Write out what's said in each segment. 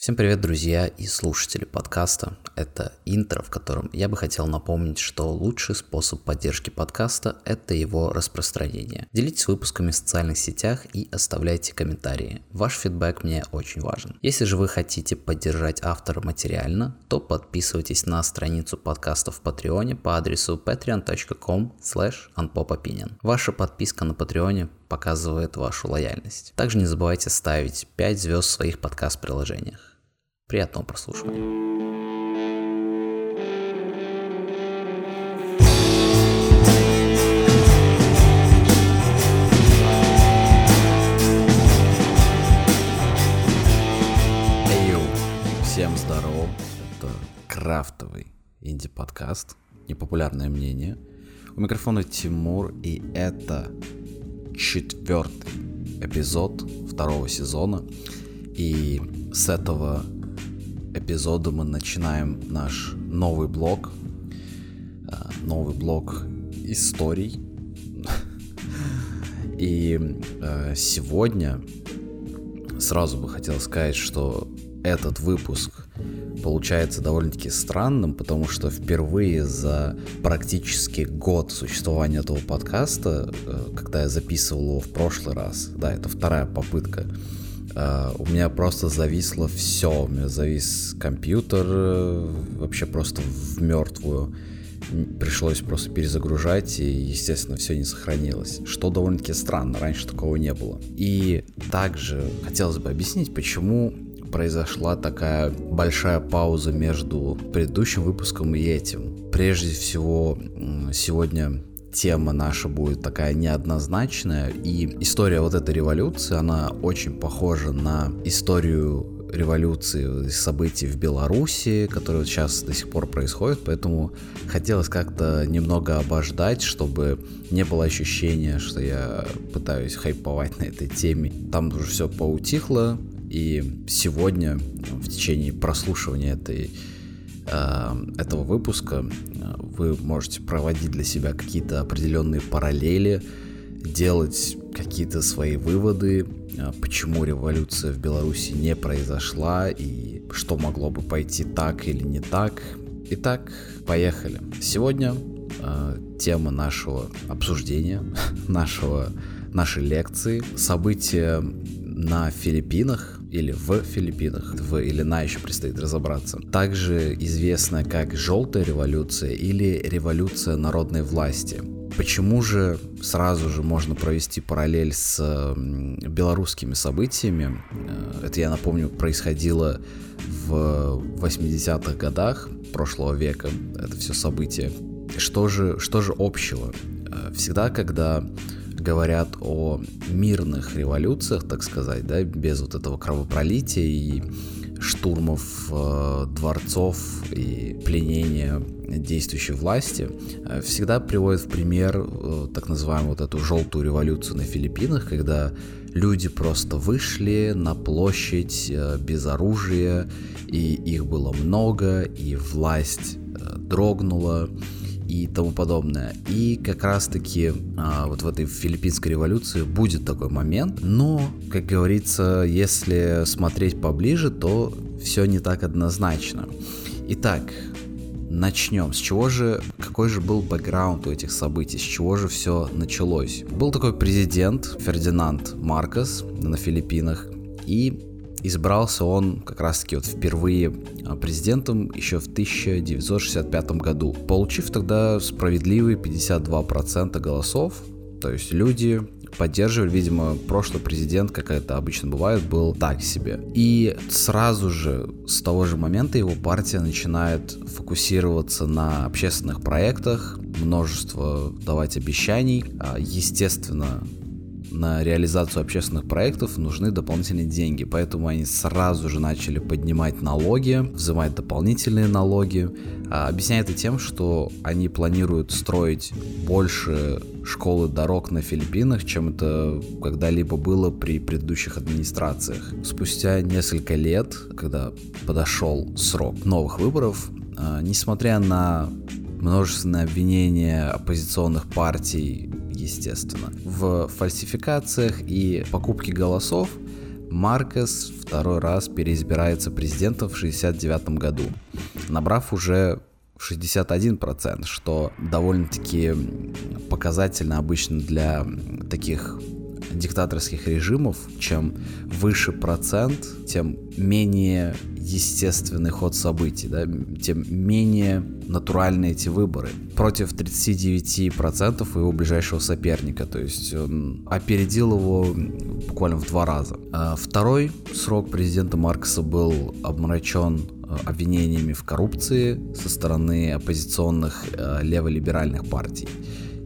Всем привет, друзья и слушатели подкаста. Это интро, в котором я бы хотел напомнить, что лучший способ поддержки подкаста – это его распространение. Делитесь выпусками в социальных сетях и оставляйте комментарии. Ваш фидбэк мне очень важен. Если же вы хотите поддержать автора материально, то подписывайтесь на страницу подкаста в Патреоне по адресу patreon.com slash Ваша подписка на Патреоне показывает вашу лояльность. Также не забывайте ставить 5 звезд в своих подкаст-приложениях. Приятного прослушивания. Всем здорово, это крафтовый инди-подкаст, непопулярное мнение. У микрофона Тимур, и это четвертый эпизод второго сезона. И с этого эпизода мы начинаем наш новый блог. А, новый блог историй. И а, сегодня сразу бы хотел сказать, что этот выпуск получается довольно-таки странным, потому что впервые за практически год существования этого подкаста, э, когда я записывал его в прошлый раз, да, это вторая попытка, Uh, у меня просто зависло все. У меня завис компьютер э, вообще просто в мертвую. Пришлось просто перезагружать, и, естественно, все не сохранилось. Что довольно-таки странно, раньше такого не было. И также хотелось бы объяснить, почему произошла такая большая пауза между предыдущим выпуском и этим. Прежде всего, сегодня тема наша будет такая неоднозначная, и история вот этой революции, она очень похожа на историю революции, событий в Беларуси, которые сейчас до сих пор происходят, поэтому хотелось как-то немного обождать, чтобы не было ощущения, что я пытаюсь хайповать на этой теме. Там уже все поутихло, и сегодня в течение прослушивания этой этого выпуска э, вы можете проводить для себя какие-то определенные параллели, делать какие-то свои выводы, э, почему революция в Беларуси не произошла и что могло бы пойти так или не так. Итак, поехали. Сегодня э, тема нашего обсуждения, нашего, нашей лекции, события на Филиппинах, или в Филиппинах, в или на еще предстоит разобраться. Также известна как «желтая революция» или «революция народной власти». Почему же сразу же можно провести параллель с белорусскими событиями? Э, это, я напомню, происходило в 80-х годах прошлого века, это все события. Что же, что же общего? Э, всегда, когда говорят о мирных революциях, так сказать, да, без вот этого кровопролития и штурмов э, дворцов и пленения действующей власти, э, всегда приводят в пример э, так называемую вот эту желтую революцию на Филиппинах, когда люди просто вышли на площадь э, без оружия, и их было много, и власть э, дрогнула, и тому подобное. И как раз-таки а, вот в этой филиппинской революции будет такой момент, но, как говорится, если смотреть поближе, то все не так однозначно. Итак, начнем. С чего же, какой же был бэкграунд у этих событий, с чего же все началось? Был такой президент Фердинанд Маркос на Филиппинах, и избрался он как раз-таки вот впервые а, президентом еще в 1965 году, получив тогда справедливые 52% голосов, то есть люди поддерживали, видимо, прошлый президент, как это обычно бывает, был так себе. И сразу же с того же момента его партия начинает фокусироваться на общественных проектах, множество давать обещаний. А, естественно, на реализацию общественных проектов нужны дополнительные деньги, поэтому они сразу же начали поднимать налоги, взимать дополнительные налоги. А, объясняя это тем, что они планируют строить больше школы дорог на Филиппинах, чем это когда-либо было при предыдущих администрациях. Спустя несколько лет, когда подошел срок новых выборов, а, несмотря на множественные обвинения оппозиционных партий естественно, в фальсификациях и покупке голосов Маркес второй раз переизбирается президентом в 1969 году, набрав уже 61%, что довольно-таки показательно обычно для таких диктаторских режимов, чем выше процент, тем менее естественный ход событий, да, тем менее натуральны эти выборы. Против 39% его ближайшего соперника, то есть он опередил его буквально в два раза. А второй срок президента Маркса был обмрачен э, обвинениями в коррупции со стороны оппозиционных э, леволиберальных партий.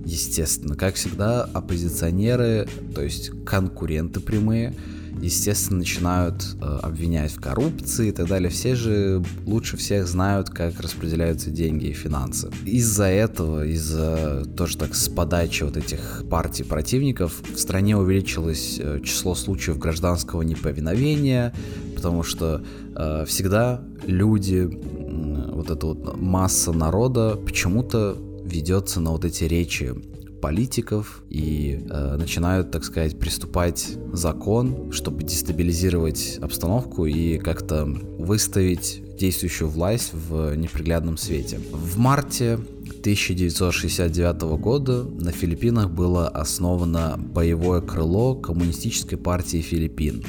Естественно, как всегда, оппозиционеры, то есть конкуренты прямые, естественно, начинают э, обвинять в коррупции и так далее. Все же лучше всех знают, как распределяются деньги и финансы. Из-за этого, из-за тоже так с подачи вот этих партий противников, в стране увеличилось э, число случаев гражданского неповиновения, потому что э, всегда люди, э, вот эта вот масса народа почему-то ведется на вот эти речи политиков и э, начинают, так сказать, приступать закон, чтобы дестабилизировать обстановку и как-то выставить действующую власть в неприглядном свете. В марте 1969 года на Филиппинах было основано боевое крыло Коммунистической партии Филиппин,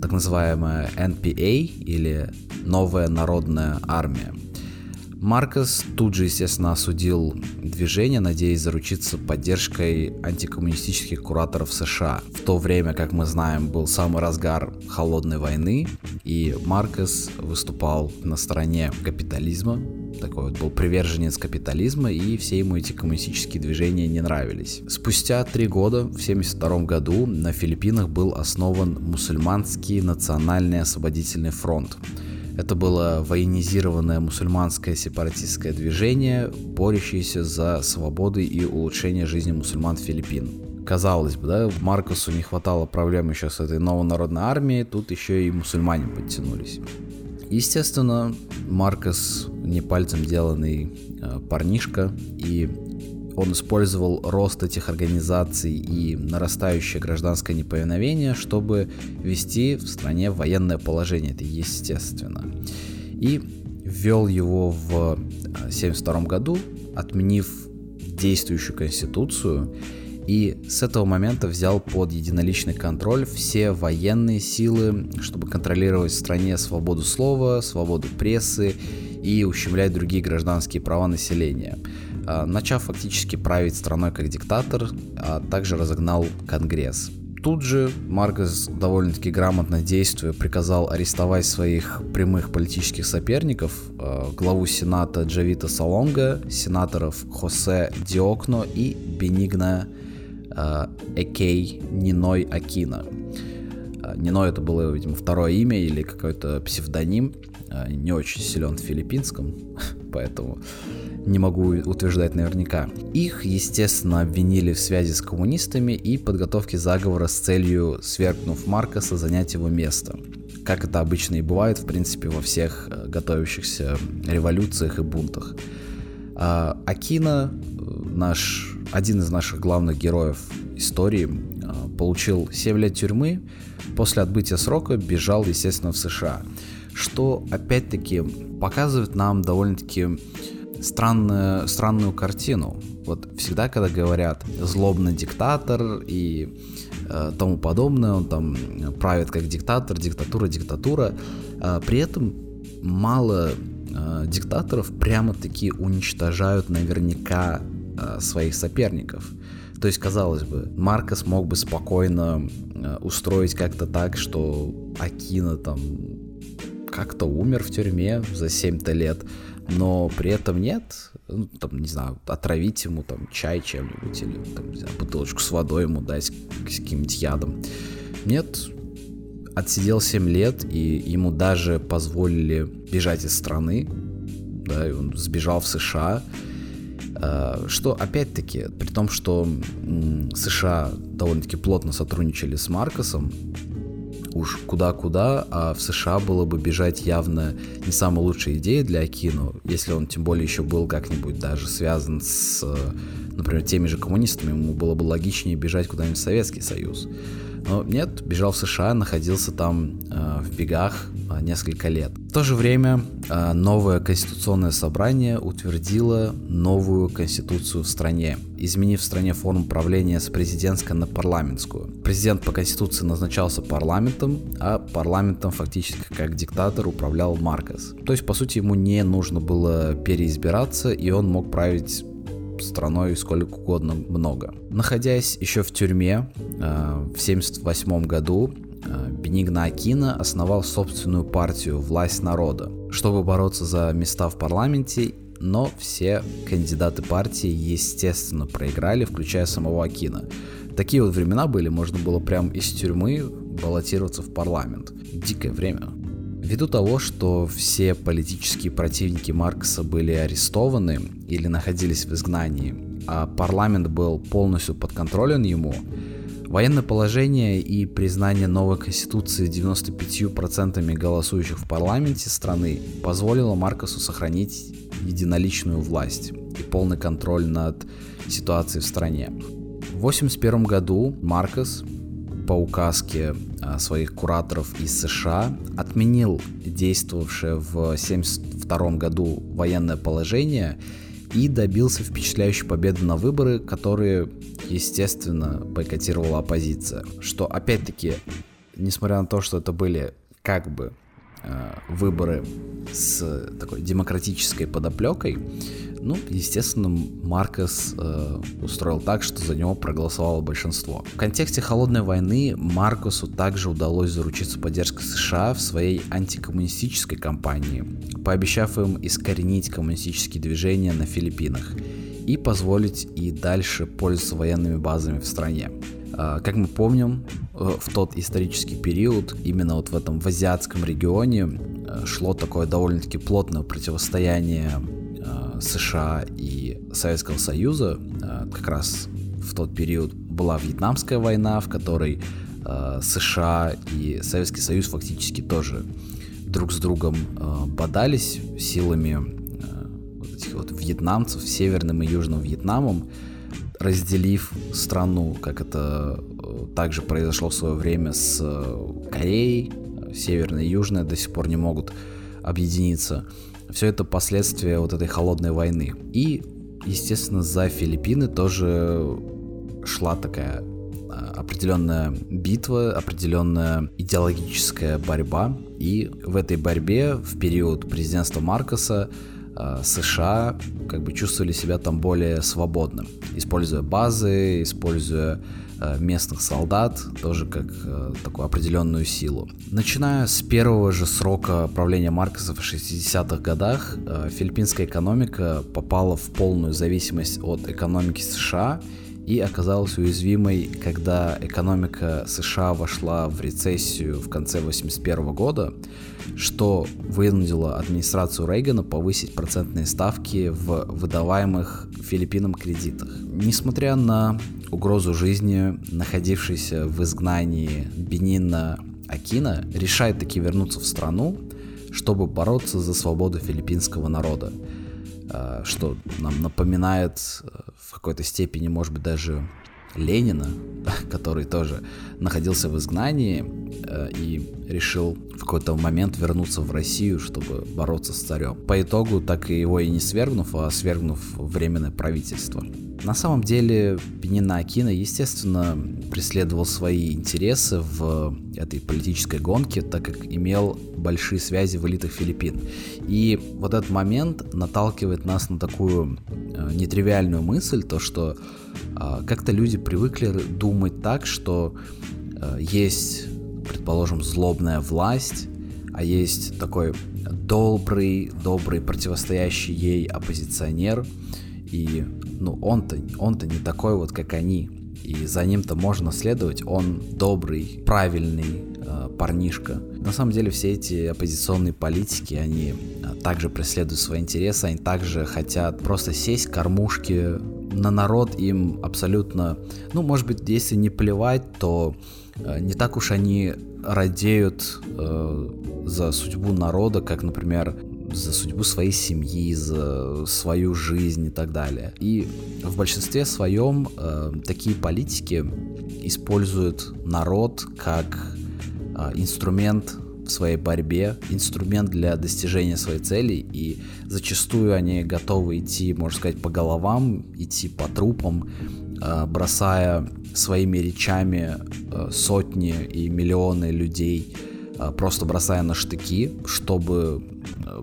так называемая NPA или Новая народная армия. Маркос тут же, естественно, осудил движение, надеясь заручиться поддержкой антикоммунистических кураторов США. В то время, как мы знаем, был самый разгар холодной войны, и Маркос выступал на стороне капитализма, такой вот был приверженец капитализма, и все ему эти коммунистические движения не нравились. Спустя три года, в 1972 году, на Филиппинах был основан мусульманский национальный освободительный фронт, это было военизированное мусульманское сепаратистское движение, борющееся за свободу и улучшение жизни мусульман Филиппин. Казалось бы, да, Маркосу не хватало проблем еще с этой новой народной армией, тут еще и мусульмане подтянулись. Естественно, Маркос не пальцем деланный э, парнишка, и он использовал рост этих организаций и narастающее гражданское неповиновение, чтобы ввести в стране военное положение. Это естественно. И ввел его в 1972 э, году, отменив действующую конституцию, и с этого момента взял под единоличный контроль все военные силы, чтобы контролировать в стране свободу слова, свободу прессы и ущемлять другие гражданские права населения. А, начав фактически править страной как диктатор, а также разогнал Конгресс. Тут же Маркос довольно-таки грамотно действуя приказал арестовать своих прямых политических соперников, а, главу Сената Джавита Салонга, сенаторов Хосе Диокно и Бенигна а, Экей Ниной Акина. Ниной это было, видимо, второе имя или какой-то псевдоним. Не очень силен в филиппинском, поэтому не могу утверждать наверняка. Их, естественно, обвинили в связи с коммунистами и подготовке заговора с целью, свергнув Маркоса, занять его место. Как это обычно и бывает, в принципе, во всех э, готовящихся революциях и бунтах. А Акина, э, наш, один из наших главных героев истории, э, получил 7 лет тюрьмы, после отбытия срока бежал, естественно, в США. Что, опять-таки, показывает нам довольно-таки странную, странную картину. Вот всегда, когда говорят злобный диктатор и э, тому подобное, он там правит как диктатор, диктатура, диктатура, э, при этом мало э, диктаторов прямо-таки уничтожают наверняка э, своих соперников. То есть, казалось бы, Маркос мог бы спокойно э, устроить как-то так, что Акина там как-то умер в тюрьме за 7-то лет, но при этом нет, ну, там, не знаю, отравить ему там чай чем-нибудь или там, не знаю, бутылочку с водой ему дать с каким-нибудь ядом. Нет, отсидел 7 лет, и ему даже позволили бежать из страны, да, и он сбежал в США, а, что, опять-таки, при том, что США довольно-таки плотно сотрудничали с Маркосом, уж куда-куда, а в США было бы бежать явно не самая лучшая идея для Акину, если он тем более еще был как-нибудь даже связан с, например, теми же коммунистами, ему было бы логичнее бежать куда-нибудь в Советский Союз. Но нет, бежал в США, находился там э, в бегах э, несколько лет. В то же время э, новое конституционное собрание утвердило новую конституцию в стране, изменив в стране форму правления с президентской на парламентскую. Президент по конституции назначался парламентом, а парламентом фактически как диктатор управлял Маркос. То есть, по сути, ему не нужно было переизбираться, и он мог править страной сколько угодно много. Находясь еще в тюрьме э, в 1978 году, э, Бенигна Акина основал собственную партию «Власть народа», чтобы бороться за места в парламенте, но все кандидаты партии, естественно, проиграли, включая самого Акина. Такие вот времена были, можно было прям из тюрьмы баллотироваться в парламент. Дикое время. Ввиду того, что все политические противники Маркса были арестованы или находились в изгнании, а парламент был полностью подконтролен ему, военное положение и признание новой конституции 95% голосующих в парламенте страны позволило Маркосу сохранить единоличную власть и полный контроль над ситуацией в стране. В 1981 году Маркос по указке своих кураторов из США отменил действовавшее в 1972 году военное положение и добился впечатляющей победы на выборы, которые, естественно, бойкотировала оппозиция. Что, опять-таки, несмотря на то, что это были как бы э, выборы с такой демократической подоплекой, ну, естественно, Маркос э, устроил так, что за него проголосовало большинство. В контексте холодной войны Маркосу также удалось заручиться поддержкой США в своей антикоммунистической кампании, пообещав им искоренить коммунистические движения на Филиппинах и позволить и дальше пользоваться военными базами в стране. Э, как мы помним, э, в тот исторический период, именно вот в этом в азиатском регионе, э, шло такое довольно-таки плотное противостояние США и Советского Союза. Э, как раз в тот период была Вьетнамская война, в которой э, США и Советский Союз фактически тоже друг с другом э, бодались силами вот этих вот вьетнамцев, северным и южным Вьетнамом, разделив страну, как это также произошло в свое время с Кореей, северная и южная до сих пор не могут объединиться. Все это последствия вот этой холодной войны. И, естественно, за Филиппины тоже шла такая а, определенная битва, определенная идеологическая борьба. И в этой борьбе в период президентства Маркоса а, США как бы чувствовали себя там более свободно, используя базы, используя местных солдат, тоже как э, такую определенную силу. Начиная с первого же срока правления Маркоса в 60-х годах, э, филиппинская экономика попала в полную зависимость от экономики США и оказалась уязвимой, когда экономика США вошла в рецессию в конце 1981 года, что вынудило администрацию Рейгана повысить процентные ставки в выдаваемых Филиппинам кредитах. Несмотря на угрозу жизни, находившийся в изгнании Бенина Акина решает таки вернуться в страну, чтобы бороться за свободу филиппинского народа, э, что нам напоминает э, в какой-то степени, может быть, даже Ленина, который тоже находился в изгнании э, и решил в какой-то момент вернуться в Россию, чтобы бороться с царем. По итогу, так и его и не свергнув, а свергнув временное правительство. На самом деле Пенина Акина, естественно, преследовал свои интересы в этой политической гонке, так как имел большие связи в элитах Филиппин. И вот этот момент наталкивает нас на такую э, нетривиальную мысль, то что э, как-то люди привыкли думать так, что э, есть, предположим, злобная власть, а есть такой добрый, добрый противостоящий ей оппозиционер, и ну он-то, он-то не такой вот, как они. И за ним-то можно следовать, он добрый, правильный э, парнишка. На самом деле все эти оппозиционные политики, они э, также преследуют свои интересы, они также хотят просто сесть кормушки на народ им абсолютно, ну, может быть, если не плевать, то э, не так уж они радеют э, за судьбу народа, как, например, за судьбу своей семьи, за свою жизнь и так далее. И в большинстве своем э, такие политики использует народ как а, инструмент в своей борьбе, инструмент для достижения своей цели, и зачастую они готовы идти, можно сказать, по головам, идти по трупам, а, бросая своими речами а, сотни и миллионы людей, просто бросая на штыки, чтобы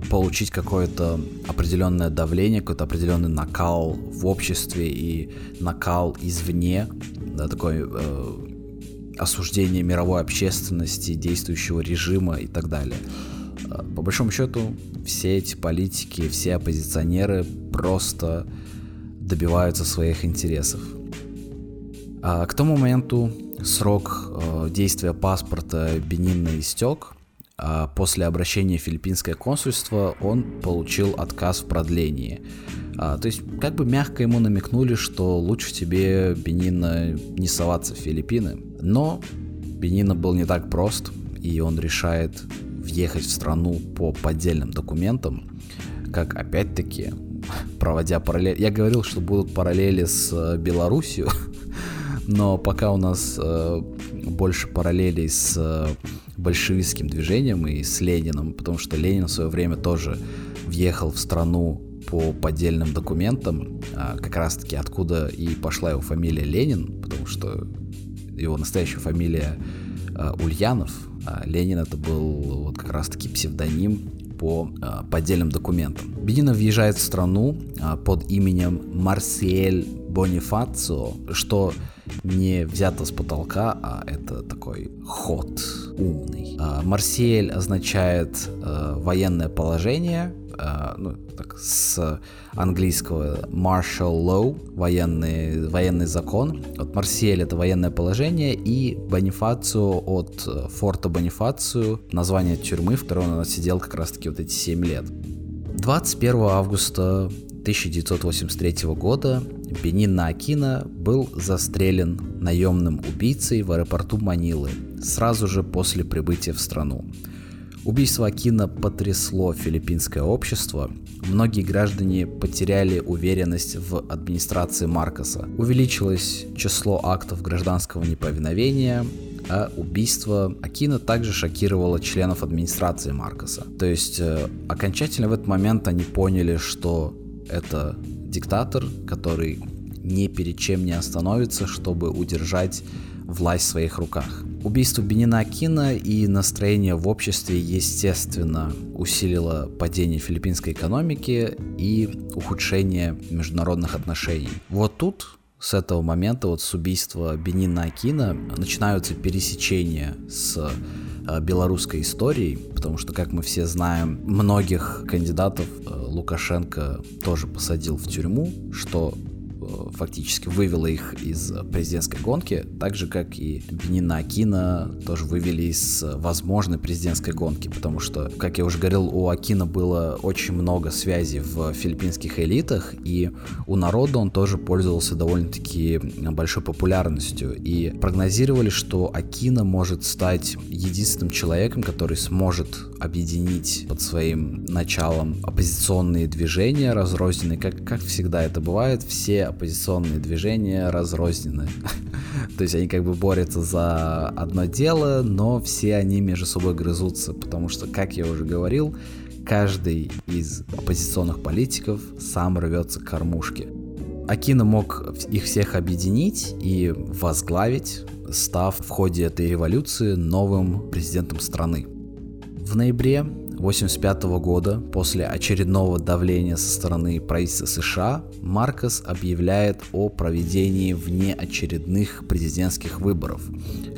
получить какое-то определенное давление, какой-то определенный накал в обществе и накал извне, да, такой э, осуждение мировой общественности, действующего режима и так далее. Э, по большому счету, все эти политики, все оппозиционеры просто добиваются своих интересов. А к тому моменту срок э, действия паспорта Бенина истек, а после обращения в филиппинское консульство он получил отказ в продлении. А, то есть как бы мягко ему намекнули, что лучше тебе, Бенина, не соваться в Филиппины. Но Бенина был не так прост, и он решает въехать в страну по поддельным документам, как опять-таки проводя параллель. Я говорил, что будут параллели с э, Белоруссией, но пока у нас э, больше параллелей с э, большевистским движением и с Лениным, потому что Ленин в свое время тоже въехал в страну по поддельным документам, а как раз-таки откуда и пошла его фамилия Ленин, потому что его настоящая фамилия а, Ульянов, а Ленин это был вот как раз-таки псевдоним по а, поддельным документам. Бедина въезжает в страну а, под именем Марсиэль Бонифацио, что не взято с потолка, а это такой ход умный. А, Марсель означает э, военное положение, э, ну, так, с английского martial law, военный, военный закон. Вот Марсель это военное положение, и Бонифацио от э, форта Бонифацию, название тюрьмы, в которой он сидел как раз-таки вот эти 7 лет. 21 августа 1983 года Бенин Акина был застрелен наемным убийцей в аэропорту Манилы сразу же после прибытия в страну. Убийство Акина потрясло филиппинское общество. Многие граждане потеряли уверенность в администрации Маркоса. Увеличилось число актов гражданского неповиновения, а убийство Акина также шокировало членов администрации Маркоса. То есть э, окончательно в этот момент они поняли, что это диктатор, который ни перед чем не остановится, чтобы удержать власть в своих руках. Убийство Бенина Акина и настроение в обществе, естественно, усилило падение филиппинской экономики и ухудшение международных отношений. Вот тут с этого момента, вот с убийства Бенина Акина, начинаются пересечения с белорусской историей, потому что, как мы все знаем, многих кандидатов э, Лукашенко тоже посадил в тюрьму, что фактически вывела их из президентской гонки, так же, как и Бенина Акина тоже вывели из возможной президентской гонки, потому что, как я уже говорил, у Акина было очень много связей в филиппинских элитах, и у народа он тоже пользовался довольно-таки большой популярностью, и прогнозировали, что Акина может стать единственным человеком, который сможет объединить под своим началом оппозиционные движения разрозненные, как, как всегда это бывает, все оппозиционные движения разрознены. То есть они как бы борются за одно дело, но все они между собой грызутся, потому что, как я уже говорил, каждый из оппозиционных политиков сам рвется к кормушке. Акина мог их всех объединить и возглавить, став в ходе этой революции новым президентом страны. В ноябре 1985 года, после очередного давления со стороны правительства США, Маркос объявляет о проведении внеочередных президентских выборов,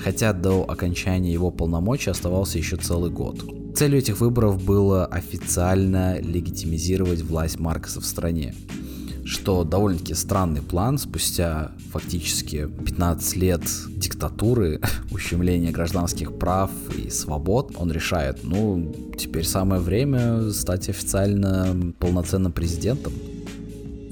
хотя до окончания его полномочий оставался еще целый год. Целью этих выборов было официально легитимизировать власть Маркоса в стране что довольно-таки странный план спустя фактически 15 лет диктатуры, ущемления гражданских прав и свобод, он решает, ну, теперь самое время стать официально полноценным президентом.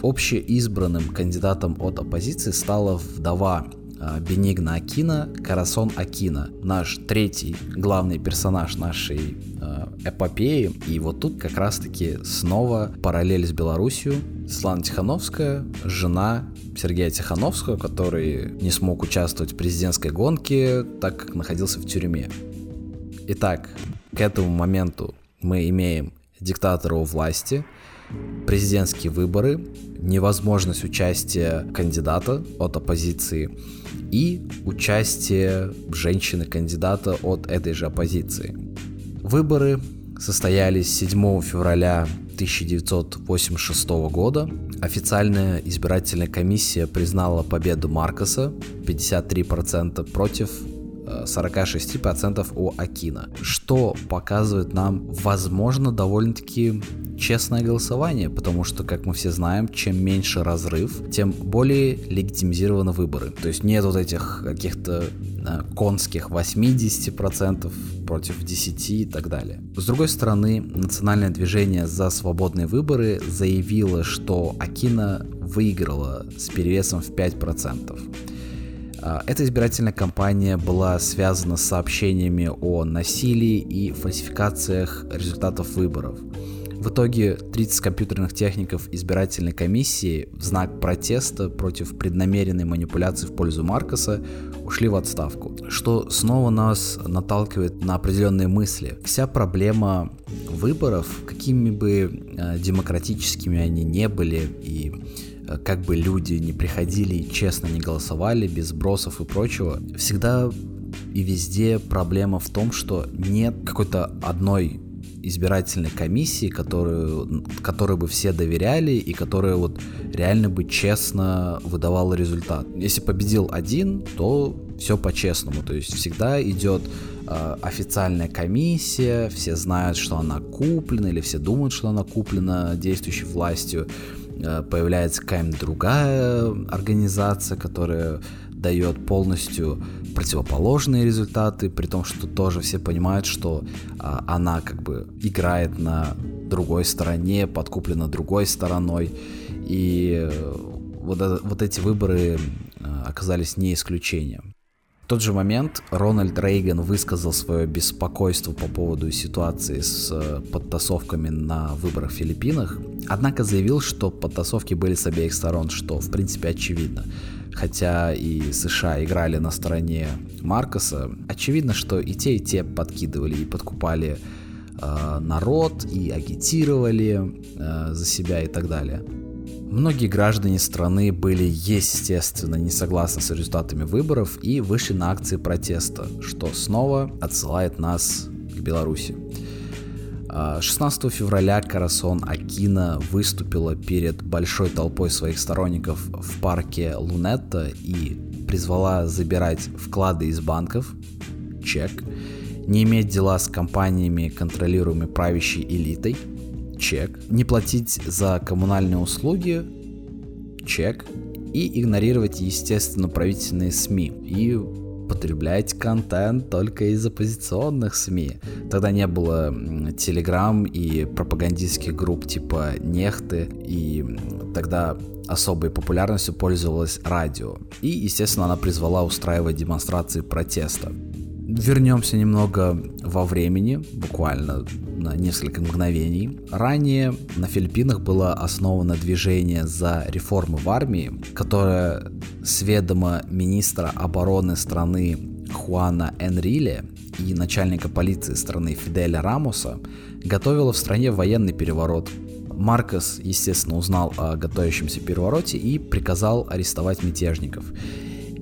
Общеизбранным кандидатом от оппозиции стала вдова а, Бенигна Акина, Карасон Акина, наш третий главный персонаж нашей э, эпопеи. И вот тут как раз-таки снова параллель с Белоруссией. Светлана Тихановская, жена Сергея Тихановского, который не смог участвовать в президентской гонке, так как находился в тюрьме. Итак, к этому моменту мы имеем диктатора у власти, президентские выборы, невозможность участия кандидата от оппозиции и участие женщины-кандидата от этой же оппозиции. Выборы состоялись 7 февраля 1986 года. Официальная избирательная комиссия признала победу Маркоса 53% против 46% у Акина, что показывает нам, возможно, довольно-таки честное голосование, потому что, как мы все знаем, чем меньше разрыв, тем более легитимизированы выборы. То есть нет вот этих каких-то э, конских 80% против 10 и так далее. С другой стороны, национальное движение за свободные выборы заявило, что Акина выиграла с перевесом в 5%. А, эта избирательная кампания была связана с сообщениями о насилии и фальсификациях результатов выборов. В итоге 30 компьютерных техников избирательной комиссии в знак протеста против преднамеренной манипуляции в пользу Маркоса ушли в отставку, что снова нас наталкивает на определенные мысли. Вся проблема выборов, какими бы э, демократическими они не были и как бы люди не приходили и честно не голосовали, без бросов и прочего, всегда и везде проблема в том, что нет какой-то одной избирательной комиссии, которую, которой бы все доверяли и которая вот реально бы честно выдавала результат. Если победил один, то все по-честному, то есть всегда идет э, официальная комиссия, все знают, что она куплена или все думают, что она куплена действующей властью, Э, появляется какая-нибудь другая организация, которая дает полностью противоположные результаты, при том, что тоже все понимают, что а, она как бы играет на другой стороне, подкуплена другой стороной. И э, вот, вот эти выборы э, оказались не исключением тот же момент Рональд Рейган высказал свое беспокойство по поводу ситуации с э, подтасовками на выборах в Филиппинах, однако заявил, что подтасовки были с обеих сторон, что в принципе очевидно. Хотя и США играли на стороне Маркоса, очевидно, что и те, и те подкидывали и подкупали э, народ, и агитировали э, за себя и так далее. Многие граждане страны были, естественно, не согласны с результатами выборов и вышли на акции протеста, что снова отсылает нас к Беларуси. 16 а, февраля Карасон Акина выступила перед большой толпой своих сторонников в парке Лунетта и призвала забирать вклады из банков, чек, не иметь дела с компаниями, контролируемыми правящей элитой, чек, не платить за коммунальные услуги, чек, и игнорировать, естественно, правительственные СМИ. И потреблять контент только из оппозиционных СМИ. Тогда не было телеграм и пропагандистских групп типа Нехты, и тогда особой популярностью пользовалось радио. И, естественно, она призвала устраивать демонстрации протеста. Вернемся немного во времени, буквально на несколько мгновений. Ранее на Филиппинах было основано движение за реформы в армии, которое с ведома министра обороны страны Хуана Энриле и начальника полиции страны Фиделя Рамоса готовило в стране военный переворот. Маркос, естественно, узнал о готовящемся перевороте и приказал арестовать мятежников.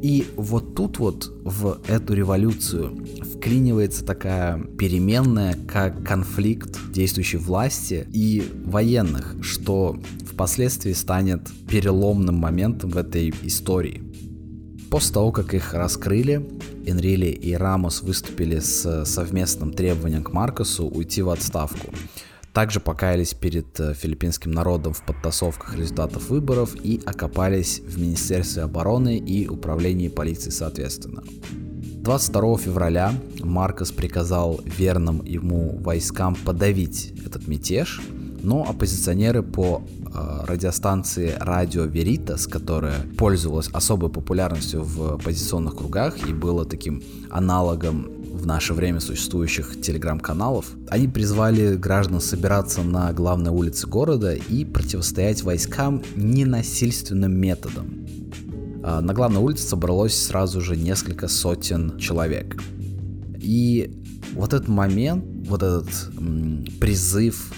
И вот тут вот в эту революцию вклинивается такая переменная, как конфликт действующей власти и военных, что впоследствии станет переломным моментом в этой истории. После того, как их раскрыли, Энрили и Рамос выступили с совместным требованием к Маркосу уйти в отставку – также покаялись перед э, филиппинским народом в подтасовках результатов выборов и окопались в Министерстве обороны и Управлении полиции соответственно. 22 февраля Маркос приказал верным ему войскам подавить этот мятеж, но оппозиционеры по э, радиостанции Радио Веритас, которая пользовалась особой популярностью в оппозиционных кругах и была таким аналогом в наше время существующих телеграм-каналов. Они призвали граждан собираться на главной улице города и противостоять войскам ненасильственным методом. А, на главной улице собралось сразу же несколько сотен человек. И вот этот момент, вот этот призыв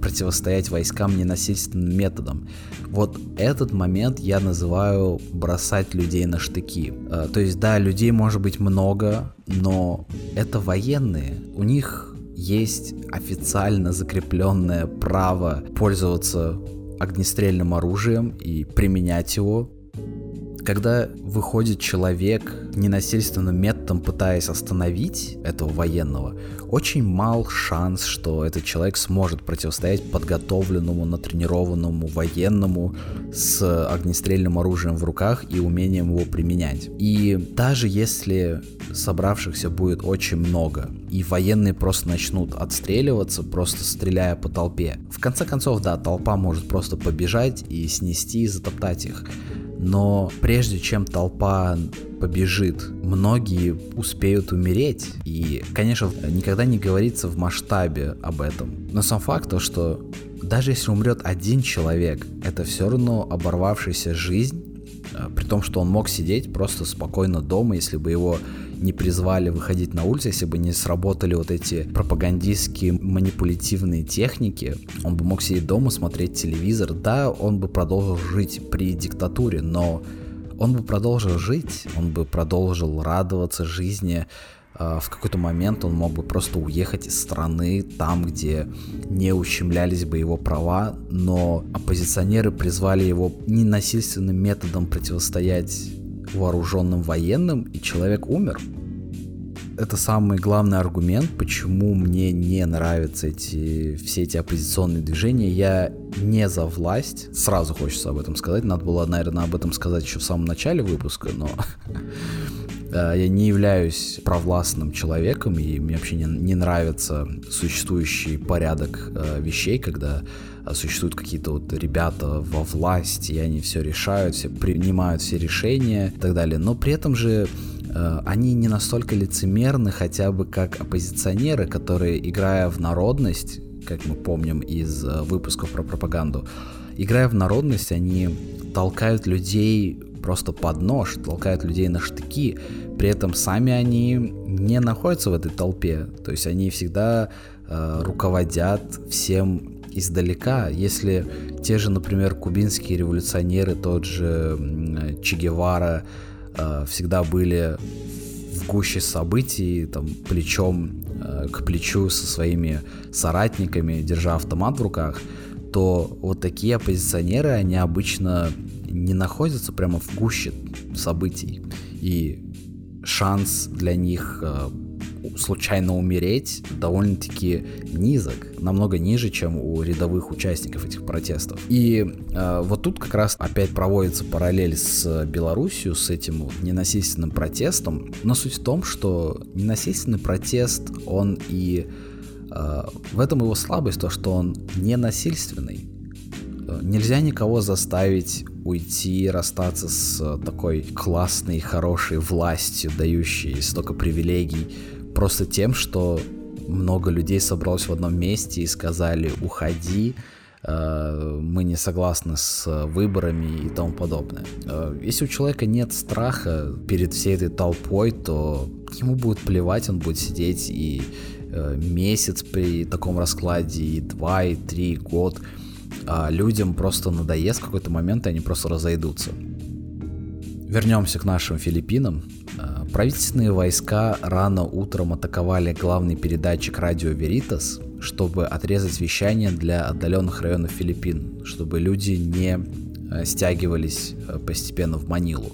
противостоять войскам ненасильственным методом, вот этот момент я называю бросать людей на штыки. Э, то есть, да, людей может быть много, но это военные. У них есть официально закрепленное право пользоваться огнестрельным оружием и применять его когда выходит человек ненасильственным методом, пытаясь остановить этого военного, очень мал шанс, что этот человек сможет противостоять подготовленному, натренированному военному с огнестрельным оружием в руках и умением его применять. И даже если собравшихся будет очень много, и военные просто начнут отстреливаться, просто стреляя по толпе. В конце концов, да, толпа может просто побежать и снести и затоптать их но прежде чем толпа побежит, многие успеют умереть. И, конечно, никогда не говорится в масштабе об этом. Но сам факт то, что даже если умрет один человек, это все равно оборвавшаяся жизнь, э, при том, что он мог сидеть просто спокойно дома, если бы его не призвали выходить на улицу, если бы не сработали вот эти пропагандистские манипулятивные техники, он бы мог сидеть дома, смотреть телевизор. Да, он бы продолжил жить при диктатуре, но он бы продолжил жить, он бы продолжил радоваться жизни, а, в какой-то момент он мог бы просто уехать из страны, там, где не ущемлялись бы его права, но оппозиционеры призвали его ненасильственным методом противостоять вооруженным военным, и человек умер. Это самый главный аргумент, почему мне не нравятся эти, все эти оппозиционные движения. Я не за власть. Сразу хочется об этом сказать. Надо было, наверное, об этом сказать еще в самом начале выпуска, но я не являюсь провластным человеком, и мне вообще не, нравится существующий порядок э, вещей, когда существуют какие-то вот ребята во власти, и они все решают, все принимают все решения и так далее. Но при этом же э, они не настолько лицемерны, хотя бы как оппозиционеры, которые, играя в народность, как мы помним из э, выпусков про пропаганду, играя в народность, они толкают людей просто под нож, толкают людей на штыки, при этом сами они не находятся в этой толпе, то есть они всегда э, руководят всем издалека, если те же, например, кубинские революционеры, тот же Че Гевара э, всегда были в гуще событий, там, плечом э, к плечу со своими соратниками, держа автомат в руках, то вот такие оппозиционеры, они обычно не находятся прямо в гуще событий. И шанс для них э, случайно умереть довольно-таки низок, намного ниже, чем у рядовых участников этих протестов. И э, вот тут как раз опять проводится параллель с Белоруссией, с этим вот ненасильственным протестом. Но суть в том, что ненасильственный протест, он и э, в этом его слабость, то, что он ненасильственный. Э, нельзя никого заставить уйти, расстаться с такой классной, хорошей властью, дающей столько привилегий, просто тем, что много людей собралось в одном месте и сказали «уходи», э, мы не согласны с выборами и тому подобное. Э, если у человека нет страха перед всей этой толпой, то ему будет плевать, он будет сидеть и э, месяц при таком раскладе, и два, и три, и год. А людям просто надоест в какой-то момент, и они просто разойдутся. Вернемся к нашим Филиппинам. Правительственные войска рано утром атаковали главный передатчик радио Веритас, чтобы отрезать вещание для отдаленных районов Филиппин, чтобы люди не э, стягивались э, постепенно в Манилу.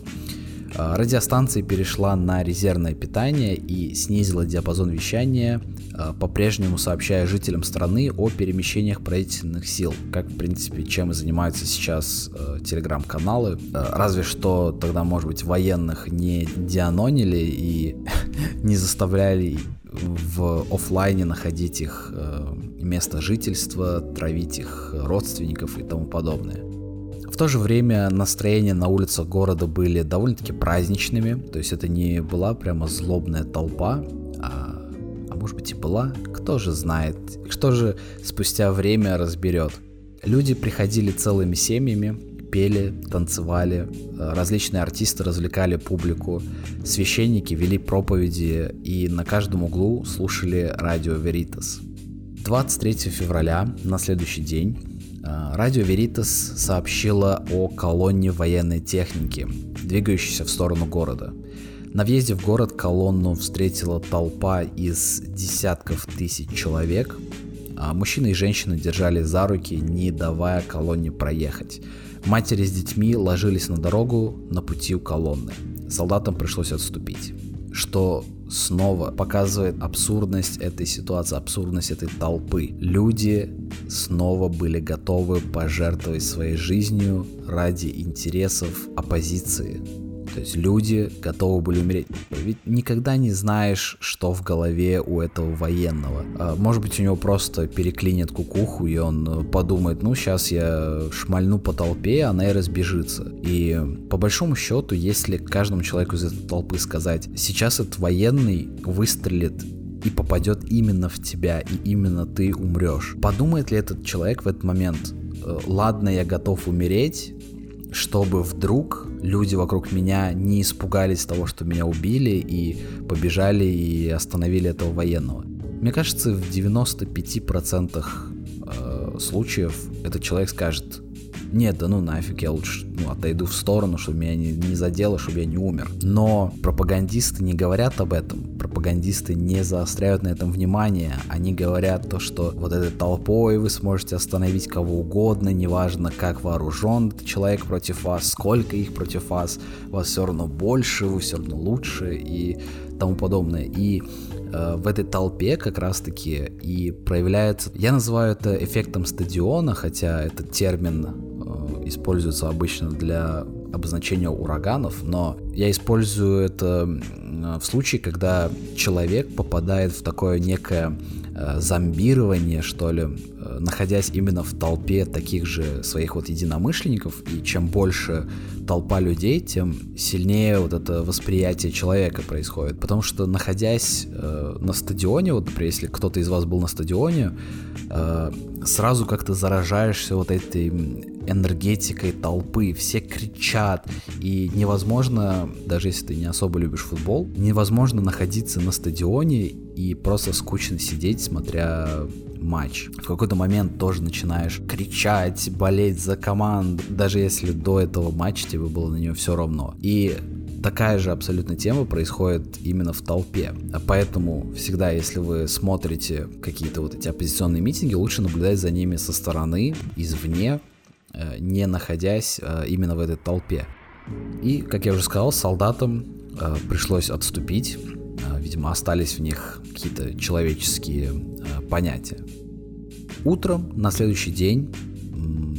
Радиостанция перешла на резервное питание и снизила диапазон вещания Э, по-прежнему сообщая жителям страны о перемещениях правительственных сил, как, в принципе, чем и занимаются сейчас э, телеграм-каналы. Разве что тогда, может быть, военных не дианонили и не заставляли в офлайне находить их э, место жительства, травить их родственников и тому подобное. В то же время настроения на улицах города были довольно-таки праздничными, то есть это не была прямо злобная толпа, а может быть и была, кто же знает, что же спустя время разберет. Люди приходили целыми семьями, пели, танцевали, различные артисты развлекали публику, священники вели проповеди и на каждом углу слушали радио Веритас. 23 февраля, на следующий день, радио Веритас сообщило о колонне военной техники, двигающейся в сторону города – на въезде в город колонну встретила толпа из десятков тысяч человек. А мужчины и женщины держали за руки, не давая колонне проехать. Матери с детьми ложились на дорогу на пути у колонны. Солдатам пришлось отступить. Что снова показывает абсурдность этой ситуации, абсурдность этой толпы. Люди снова были готовы пожертвовать своей жизнью ради интересов оппозиции, то есть люди готовы были умереть. Ведь никогда не знаешь, что в голове у этого военного. А, может быть, у него просто переклинит кукуху, и он э, подумает, ну, сейчас я шмальну по толпе, она и разбежится. И по большому счету, если каждому человеку из этой толпы сказать, сейчас этот военный выстрелит и попадет именно в тебя, и именно ты умрешь. Подумает ли этот человек в этот момент, «Э, ладно, я готов умереть, чтобы вдруг люди вокруг меня не испугались того, что меня убили и побежали и остановили этого военного. Мне кажется, в 95% э, случаев этот человек скажет, нет, да ну нафиг, я лучше ну, отойду в сторону, чтобы меня не, не задело, чтобы я не умер. Но пропагандисты не говорят об этом, пропагандисты не заостряют на этом внимание, они говорят то, что вот этой толпой вы сможете остановить кого угодно, неважно как вооружен этот человек против вас, сколько их против вас, вас все равно больше, вы все равно лучше и тому подобное. И э, в этой толпе как раз-таки и проявляется, я называю это эффектом стадиона, хотя этот термин используется обычно для обозначения ураганов, но я использую это в случае, когда человек попадает в такое некое э, зомбирование, что ли, э, находясь именно в толпе таких же своих вот единомышленников, и чем больше толпа людей, тем сильнее вот это восприятие человека происходит. Потому что находясь э, на стадионе, вот, например, если кто-то из вас был на стадионе, э, сразу как-то заражаешься вот этой энергетикой толпы, все кричат, и невозможно, даже если ты не особо любишь футбол, невозможно находиться на стадионе и просто скучно сидеть, смотря матч. В какой-то момент тоже начинаешь кричать, болеть за команду, даже если до этого матча тебе было на нее все равно. И такая же абсолютно тема происходит именно в толпе. Поэтому всегда, если вы смотрите какие-то вот эти оппозиционные митинги, лучше наблюдать за ними со стороны, извне, не находясь э, именно в этой толпе. И, как я уже сказал, солдатам э, пришлось отступить. Видимо, остались в них какие-то человеческие понятия. Утром на следующий день,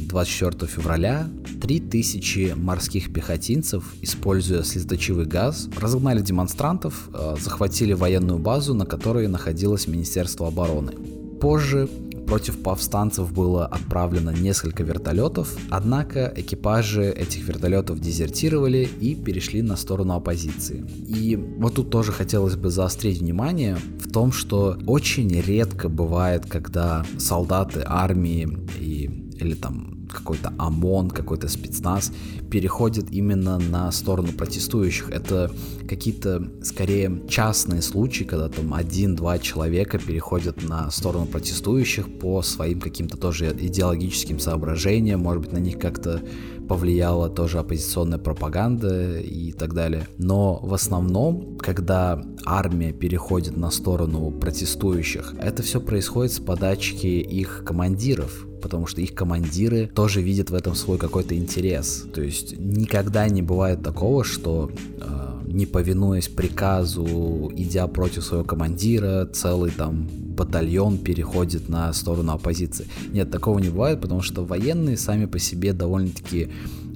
24 февраля, 3000 морских пехотинцев, используя слезоточивый газ, разогнали демонстрантов, захватили военную базу, на которой находилось Министерство обороны. Позже Против повстанцев было отправлено несколько вертолетов, однако экипажи этих вертолетов дезертировали и перешли на сторону оппозиции. И вот тут тоже хотелось бы заострить внимание в том, что очень редко бывает, когда солдаты армии и или там какой-то ОМОН, какой-то спецназ переходит именно на сторону протестующих. Это какие-то скорее частные случаи, когда там один-два человека переходят на сторону протестующих по своим каким-то тоже идеологическим соображениям, может быть на них как-то повлияла тоже оппозиционная пропаганда и так далее. Но в основном, когда армия переходит на сторону протестующих, это все происходит с подачки их командиров, потому что их командиры тоже видят в этом свой какой-то интерес. То есть никогда не бывает такого, что э, не повинуясь приказу, идя против своего командира, целый там батальон переходит на сторону оппозиции. Нет, такого не бывает, потому что военные сами по себе довольно-таки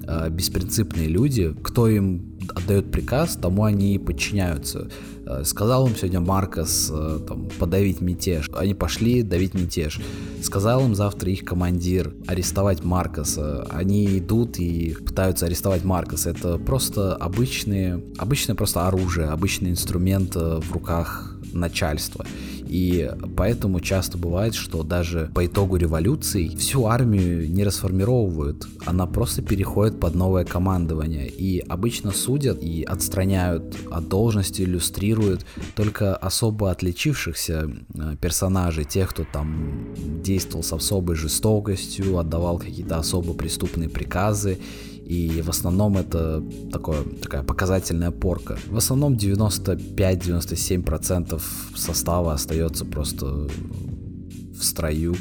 э, беспринципные люди. Кто им отдает приказ, тому они и подчиняются. Э, сказал им сегодня Маркос э, там, подавить мятеж. Они пошли давить мятеж. Сказал им завтра их командир арестовать Маркоса. Они идут и пытаются арестовать Маркоса. Это просто обычные, обычное просто оружие, обычный инструмент э, в руках начальства. И поэтому часто бывает, что даже по итогу революции всю армию не расформировывают, она просто переходит под новое командование. И обычно судят и отстраняют от должности, иллюстрируют только особо отличившихся э, персонажей, тех, кто там действовал с особой жестокостью, отдавал какие-то особо преступные приказы и в основном это такое, такая показательная порка. В основном 95-97% состава остается просто в строю,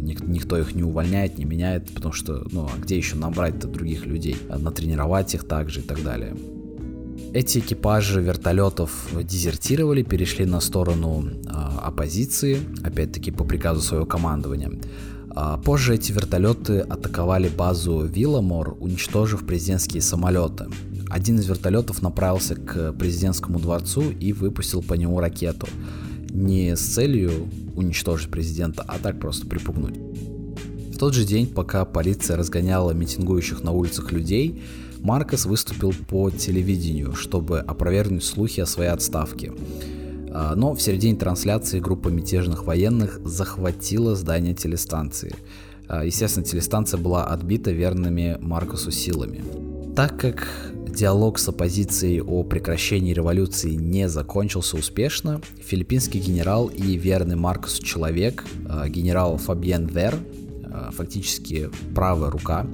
никто их не увольняет, не меняет, потому что, ну, а где еще набрать-то других людей, натренировать их также и так далее. Эти экипажи вертолетов дезертировали, перешли на сторону э, оппозиции, опять-таки по приказу своего командования. А позже эти вертолеты атаковали базу Вилламор, уничтожив президентские самолеты. Один из вертолетов направился к президентскому дворцу и выпустил по нему ракету. Не с целью уничтожить президента, а так просто припугнуть. В тот же день, пока полиция разгоняла митингующих на улицах людей, Маркос выступил по телевидению, чтобы опровергнуть слухи о своей отставке. А, но в середине трансляции группа мятежных военных захватила здание телестанции. А, естественно, телестанция была отбита верными Маркусу силами. Так как диалог с оппозицией о прекращении революции не закончился успешно, филиппинский генерал и верный Маркусу человек, а, генерал Фабьен Вер, фактически правая рука,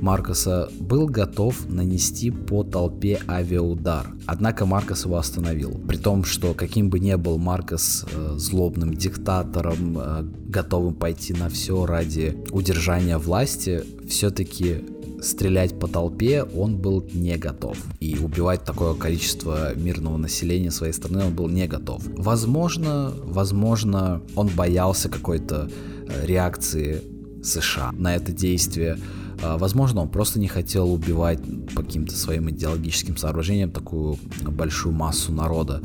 Маркоса был готов нанести по толпе авиаудар. Однако Маркос его остановил. При том, что каким бы ни был Маркос э, злобным диктатором, э, готовым пойти на все ради удержания власти, все-таки стрелять по толпе он был не готов. И убивать такое количество мирного населения своей страны он был не готов. Возможно, возможно, он боялся какой-то э, реакции США на это действие. А, возможно, он просто не хотел убивать по каким-то своим идеологическим соображениям такую большую массу народа.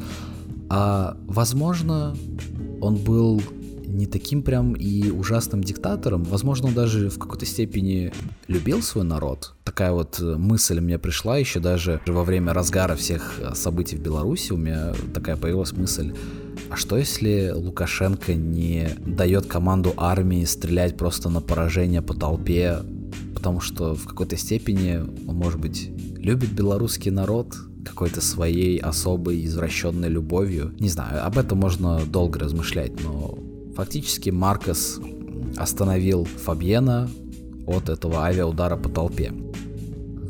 А возможно, он был не таким прям и ужасным диктатором. Возможно, он даже в какой-то степени любил свой народ. Такая вот мысль мне пришла еще даже во время разгара всех событий в Беларуси. У меня такая появилась мысль, а что если Лукашенко не дает команду армии стрелять просто на поражение по толпе, потому что в какой-то степени он, может быть, любит белорусский народ какой-то своей особой извращенной любовью. Не знаю, об этом можно долго размышлять, но фактически Маркос остановил Фабьена от этого авиаудара по толпе.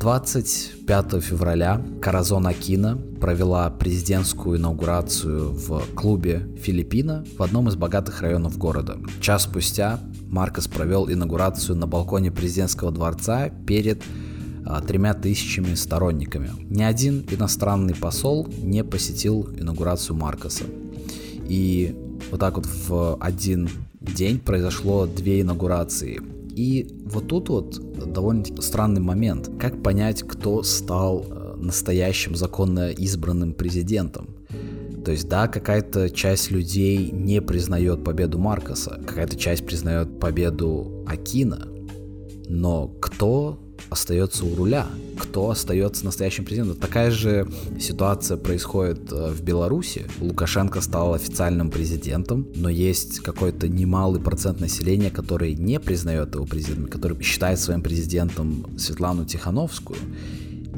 25 февраля Каразон Акина провела президентскую инаугурацию в клубе Филиппина в одном из богатых районов города. Час спустя Маркос провел инаугурацию на балконе президентского дворца перед а, тремя тысячами сторонниками. Ни один иностранный посол не посетил инаугурацию Маркоса. И вот так вот в один день произошло две инаугурации. И вот тут вот довольно странный момент. Как понять, кто стал э, настоящим законно избранным президентом? То есть, да, какая-то часть людей не признает победу Маркоса, какая-то часть признает победу Акина, но кто остается у руля, кто остается настоящим президентом. Такая же ситуация происходит э, в Беларуси. Лукашенко стал официальным президентом, но есть какой-то немалый процент населения, который не признает его президентом, который считает своим президентом Светлану Тихановскую.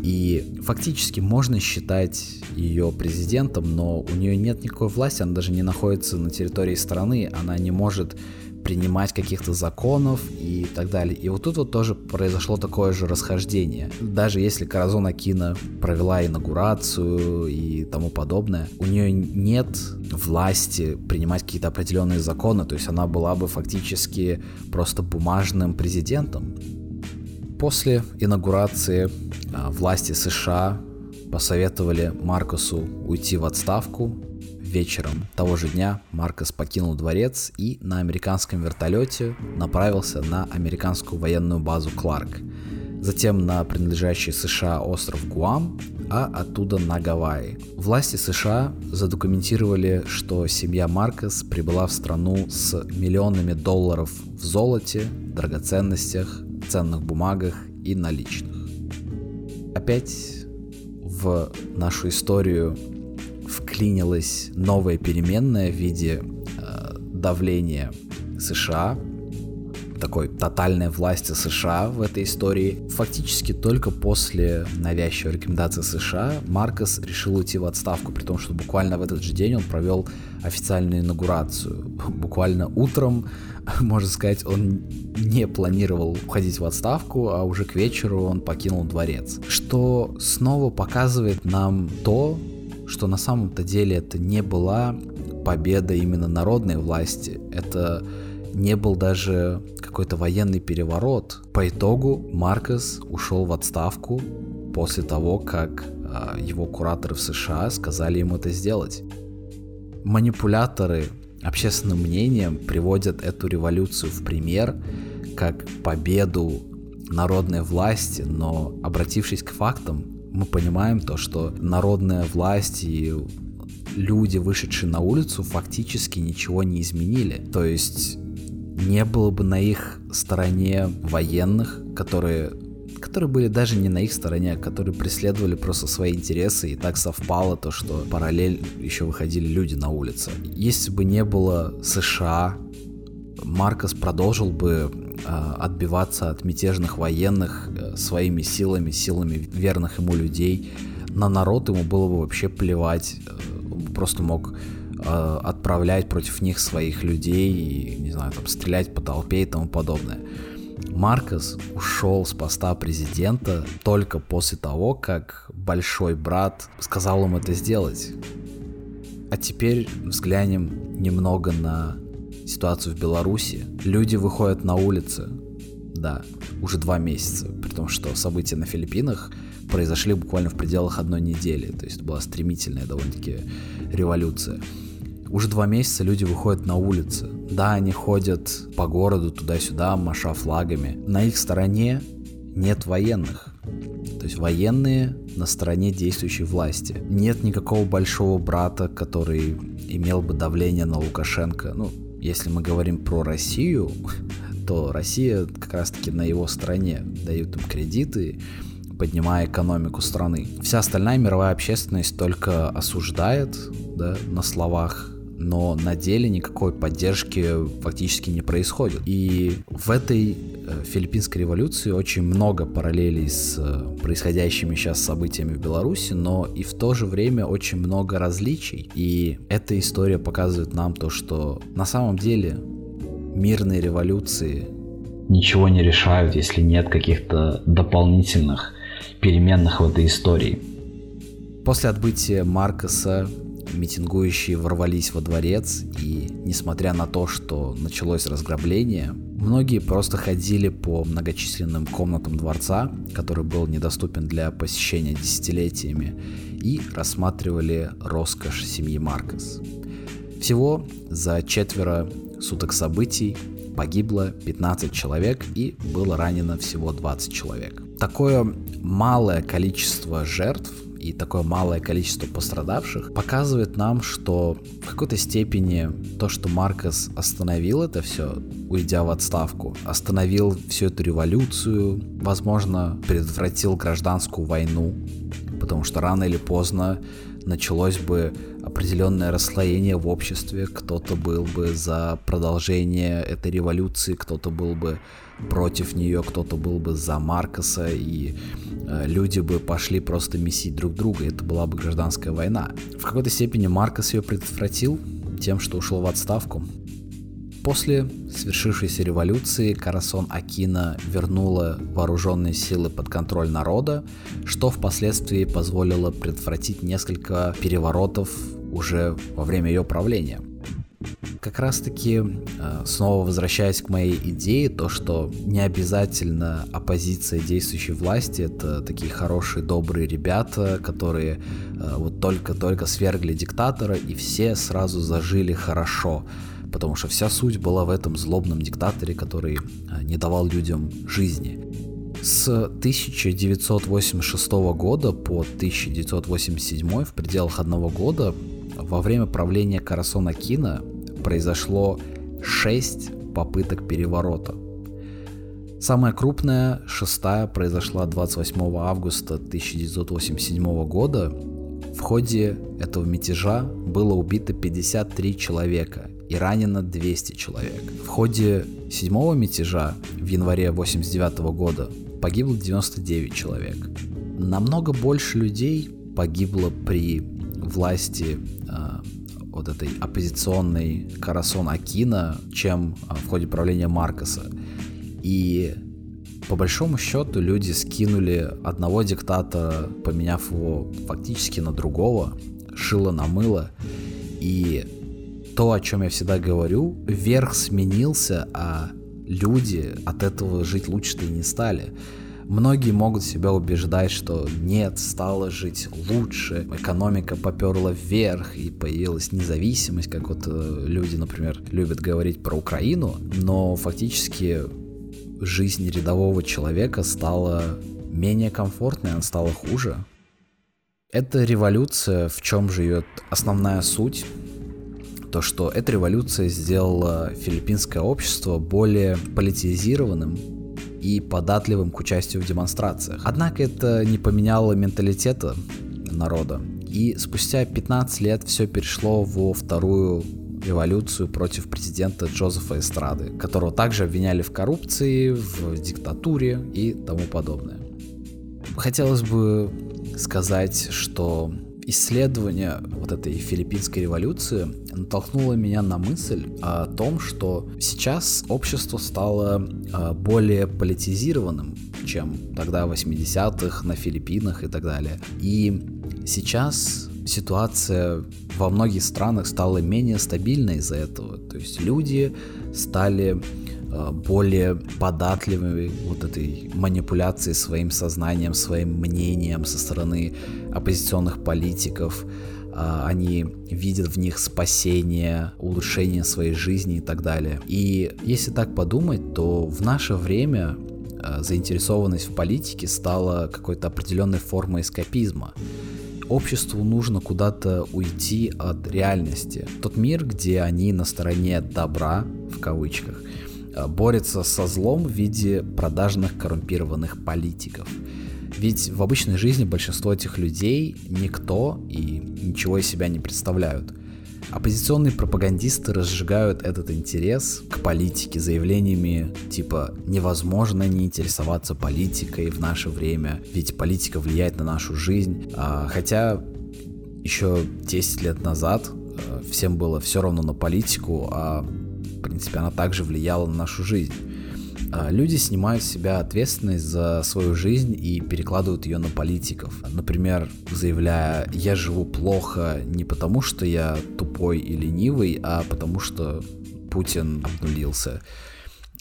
И фактически можно считать ее президентом, но у нее нет никакой власти, она даже не находится на территории страны, она не может принимать каких-то законов и так далее. И вот тут вот тоже произошло такое же расхождение. Даже если Каразон Акина провела инаугурацию и тому подобное, у нее нет власти принимать какие-то определенные законы, то есть она была бы фактически просто бумажным президентом. После инаугурации а, власти США посоветовали Маркосу уйти в отставку. Вечером того же дня Маркос покинул дворец и на американском вертолете направился на американскую военную базу Кларк, затем на принадлежащий США остров Гуам, а оттуда на Гавайи. Власти США задокументировали, что семья Маркос прибыла в страну с миллионами долларов в золоте, драгоценностях, ценных бумагах и наличных. Опять в нашу историю вклинилась новая переменная в виде давления США, такой тотальной власти США в этой истории. Фактически только после навязчивой рекомендации США Маркос решил уйти в отставку, при том, что буквально в этот же день он провел официальную инаугурацию. Буквально утром, можно сказать, он не планировал уходить в отставку, а уже к вечеру он покинул дворец. Что снова показывает нам то, что на самом-то деле это не была победа именно народной власти. Это не был даже какой-то военный переворот. По итогу Маркос ушел в отставку после того, как э, его кураторы в США сказали ему это сделать. Манипуляторы общественным мнением приводят эту революцию в пример как победу народной власти, но обратившись к фактам, мы понимаем то, что народная власть и люди, вышедшие на улицу, фактически ничего не изменили. То есть не было бы на их стороне военных, которые которые были даже не на их стороне, а которые преследовали просто свои интересы, и так совпало то, что параллель еще выходили люди на улицы. Если бы не было США, Маркос продолжил бы э, отбиваться от мятежных военных э, своими силами, силами верных ему людей. На народ ему было бы вообще плевать. Э, просто мог отправлять против них своих людей и, не знаю, там, стрелять по толпе и тому подобное. Маркос ушел с поста президента только после того, как большой брат сказал им это сделать. А теперь взглянем немного на ситуацию в Беларуси. Люди выходят на улицы, да, уже два месяца, при том, что события на Филиппинах произошли буквально в пределах одной недели, то есть была стремительная довольно-таки революция. Уже два месяца люди выходят на улицы. Да, они ходят по городу туда-сюда, маша флагами. На их стороне нет военных. То есть военные на стороне действующей власти. Нет никакого большого брата, который имел бы давление на Лукашенко. Ну, если мы говорим про Россию, то Россия как раз-таки на его стороне дают им кредиты, поднимая экономику страны. Вся остальная мировая общественность только осуждает да, на словах но на деле никакой поддержки фактически не происходит. И в этой э, филиппинской революции очень много параллелей с э, происходящими сейчас событиями в Беларуси, но и в то же время очень много различий. И эта история показывает нам то, что на самом деле мирные революции ничего не решают, если нет каких-то дополнительных переменных в этой истории. После отбытия Маркоса митингующие ворвались во дворец, и несмотря на то, что началось разграбление, многие просто ходили по многочисленным комнатам дворца, который был недоступен для посещения десятилетиями, и рассматривали роскошь семьи Маркос. Всего за четверо суток событий погибло 15 человек и было ранено всего 20 человек. Такое малое количество жертв и такое малое количество пострадавших показывает нам, что в какой-то степени то, что Маркос остановил это все, уйдя в отставку, остановил всю эту революцию, возможно, предотвратил гражданскую войну, потому что рано или поздно началось бы определенное расслоение в обществе, кто-то был бы за продолжение этой революции, кто-то был бы против нее, кто-то был бы за Маркоса, и э, люди бы пошли просто месить друг друга, это была бы гражданская война. В какой-то степени Маркос ее предотвратил тем, что ушел в отставку. После свершившейся революции Карасон Акина вернула вооруженные силы под контроль народа, что впоследствии позволило предотвратить несколько переворотов уже во время ее правления. Как раз таки, э, снова возвращаясь к моей идее, то, что не обязательно оппозиция действующей власти, это такие хорошие, добрые ребята, которые э, вот только-только свергли диктатора, и все сразу зажили хорошо потому что вся суть была в этом злобном диктаторе, который э, не давал людям жизни. С 1986 года по 1987 в пределах одного года во время правления Карасона Кина произошло 6 попыток переворота. Самая крупная, шестая, произошла 28 августа 1987 года. В ходе этого мятежа было убито 53 человека, и ранено 200 человек. В ходе седьмого мятежа в январе 89 года погибло 99 человек. Намного больше людей погибло при власти э, вот этой оппозиционной Карасон Акина, чем э, в ходе правления Маркоса. И по большому счету люди скинули одного диктата, поменяв его фактически на другого, шило на мыло. И то, о чем я всегда говорю, верх сменился, а люди от этого жить лучше-то и не стали. Многие могут себя убеждать, что нет, стало жить лучше, экономика поперла вверх и появилась независимость, как вот э, люди, например, любят говорить про Украину, но фактически жизнь рядового человека стала менее комфортной, она стала хуже. Эта революция, в чем живет основная суть, то, что эта революция сделала филиппинское общество более политизированным и податливым к участию в демонстрациях. Однако это не поменяло менталитета народа. И спустя 15 лет все перешло во вторую революцию против президента Джозефа Эстрады, которого также обвиняли в коррупции, в диктатуре и тому подобное. Хотелось бы сказать, что исследование вот этой филиппинской революции натолкнуло меня на мысль о том, что сейчас общество стало а, более политизированным, чем тогда в 80-х на Филиппинах и так далее. И сейчас ситуация во многих странах стала менее стабильной из-за этого. То есть люди стали более податливыми вот этой манипуляции своим сознанием, своим мнением со стороны оппозиционных политиков. А, они видят в них спасение, улучшение своей жизни и так далее. И если так подумать, то в наше время э, заинтересованность в политике стала какой-то определенной формой эскапизма обществу нужно куда-то уйти от реальности. Тот мир, где они на стороне добра, в кавычках, э, борется со злом в виде продажных коррумпированных политиков. Ведь в обычной жизни большинство этих людей никто и ничего из себя не представляют. Оппозиционные пропагандисты разжигают этот интерес к политике заявлениями типа «невозможно не интересоваться политикой в наше время, ведь политика влияет на нашу жизнь». А, хотя еще 10 лет назад а, всем было все равно на политику, а принципе она также влияла на нашу жизнь. А, люди снимают с себя ответственность за свою жизнь и перекладывают ее на политиков. Например, заявляя «я живу плохо не потому, что я тупой и ленивый, а потому что Путин обнулился».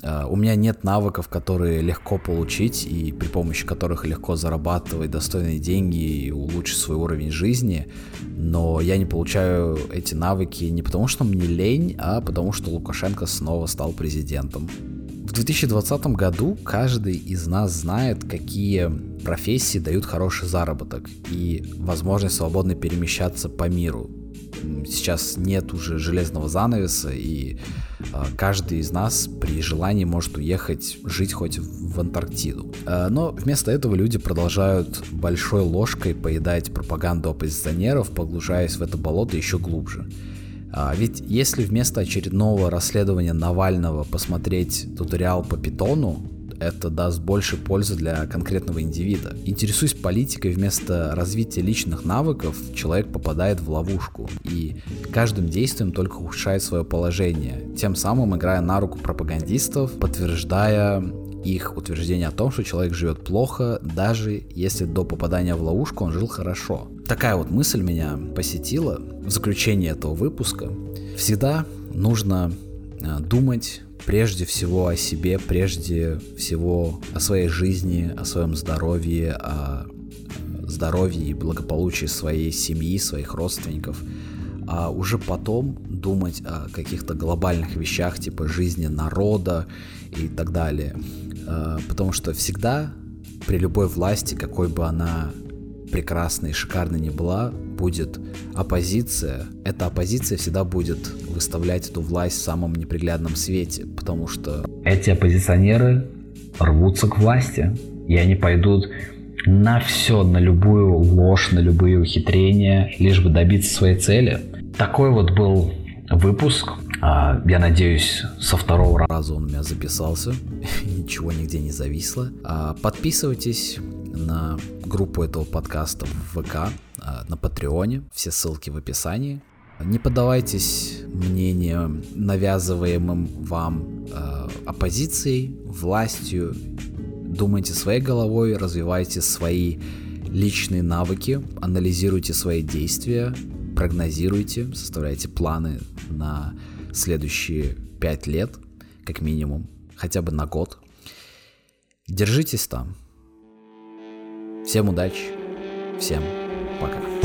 А, у меня нет навыков, которые легко получить и при помощи которых легко зарабатывать достойные деньги и улучшить свой уровень жизни, но я не получаю эти навыки не потому, что мне лень, а потому что Лукашенко снова стал президентом. В 2020 году каждый из нас знает, какие профессии дают хороший заработок и возможность свободно перемещаться по миру. Сейчас нет уже железного занавеса, и э, каждый из нас при желании может уехать жить хоть в Антарктиду. Э, но вместо этого люди продолжают большой ложкой поедать пропаганду оппозиционеров, погружаясь в это болото еще глубже. А, ведь если вместо очередного расследования Навального посмотреть туториал по питону, это даст больше пользы для конкретного индивида. Интересуясь политикой вместо развития личных навыков, человек попадает в ловушку и каждым действием только ухудшает свое положение, тем самым играя на руку пропагандистов, подтверждая их утверждение о том, что человек живет плохо, даже если до попадания в ловушку он жил хорошо. Такая вот мысль меня посетила в заключении этого выпуска. Всегда нужно э, думать прежде всего о себе, прежде всего о своей жизни, о своем здоровье, о здоровье и благополучии своей семьи, своих родственников, а уже потом думать о каких-то глобальных вещах типа жизни народа и так далее. Э, потому что всегда при любой власти, какой бы она прекрасной и шикарной не была, будет оппозиция. Эта оппозиция всегда будет выставлять эту власть в самом неприглядном свете, потому что... Эти оппозиционеры рвутся к власти, и они пойдут на все, на любую ложь, на любые ухитрения, лишь бы добиться своей цели. Такой вот был выпуск. А, я надеюсь, со второго раза он у меня записался, ничего нигде не зависло. А, подписывайтесь на группу этого подкаста в ВК, а, на Патреоне, все ссылки в описании. Не поддавайтесь мнениям, навязываемым вам э, оппозицией, властью. Думайте своей головой, развивайте свои личные навыки, анализируйте свои действия, прогнозируйте, составляйте планы на следующие пять лет, как минимум, хотя бы на год. Держитесь там. Всем удачи, всем пока.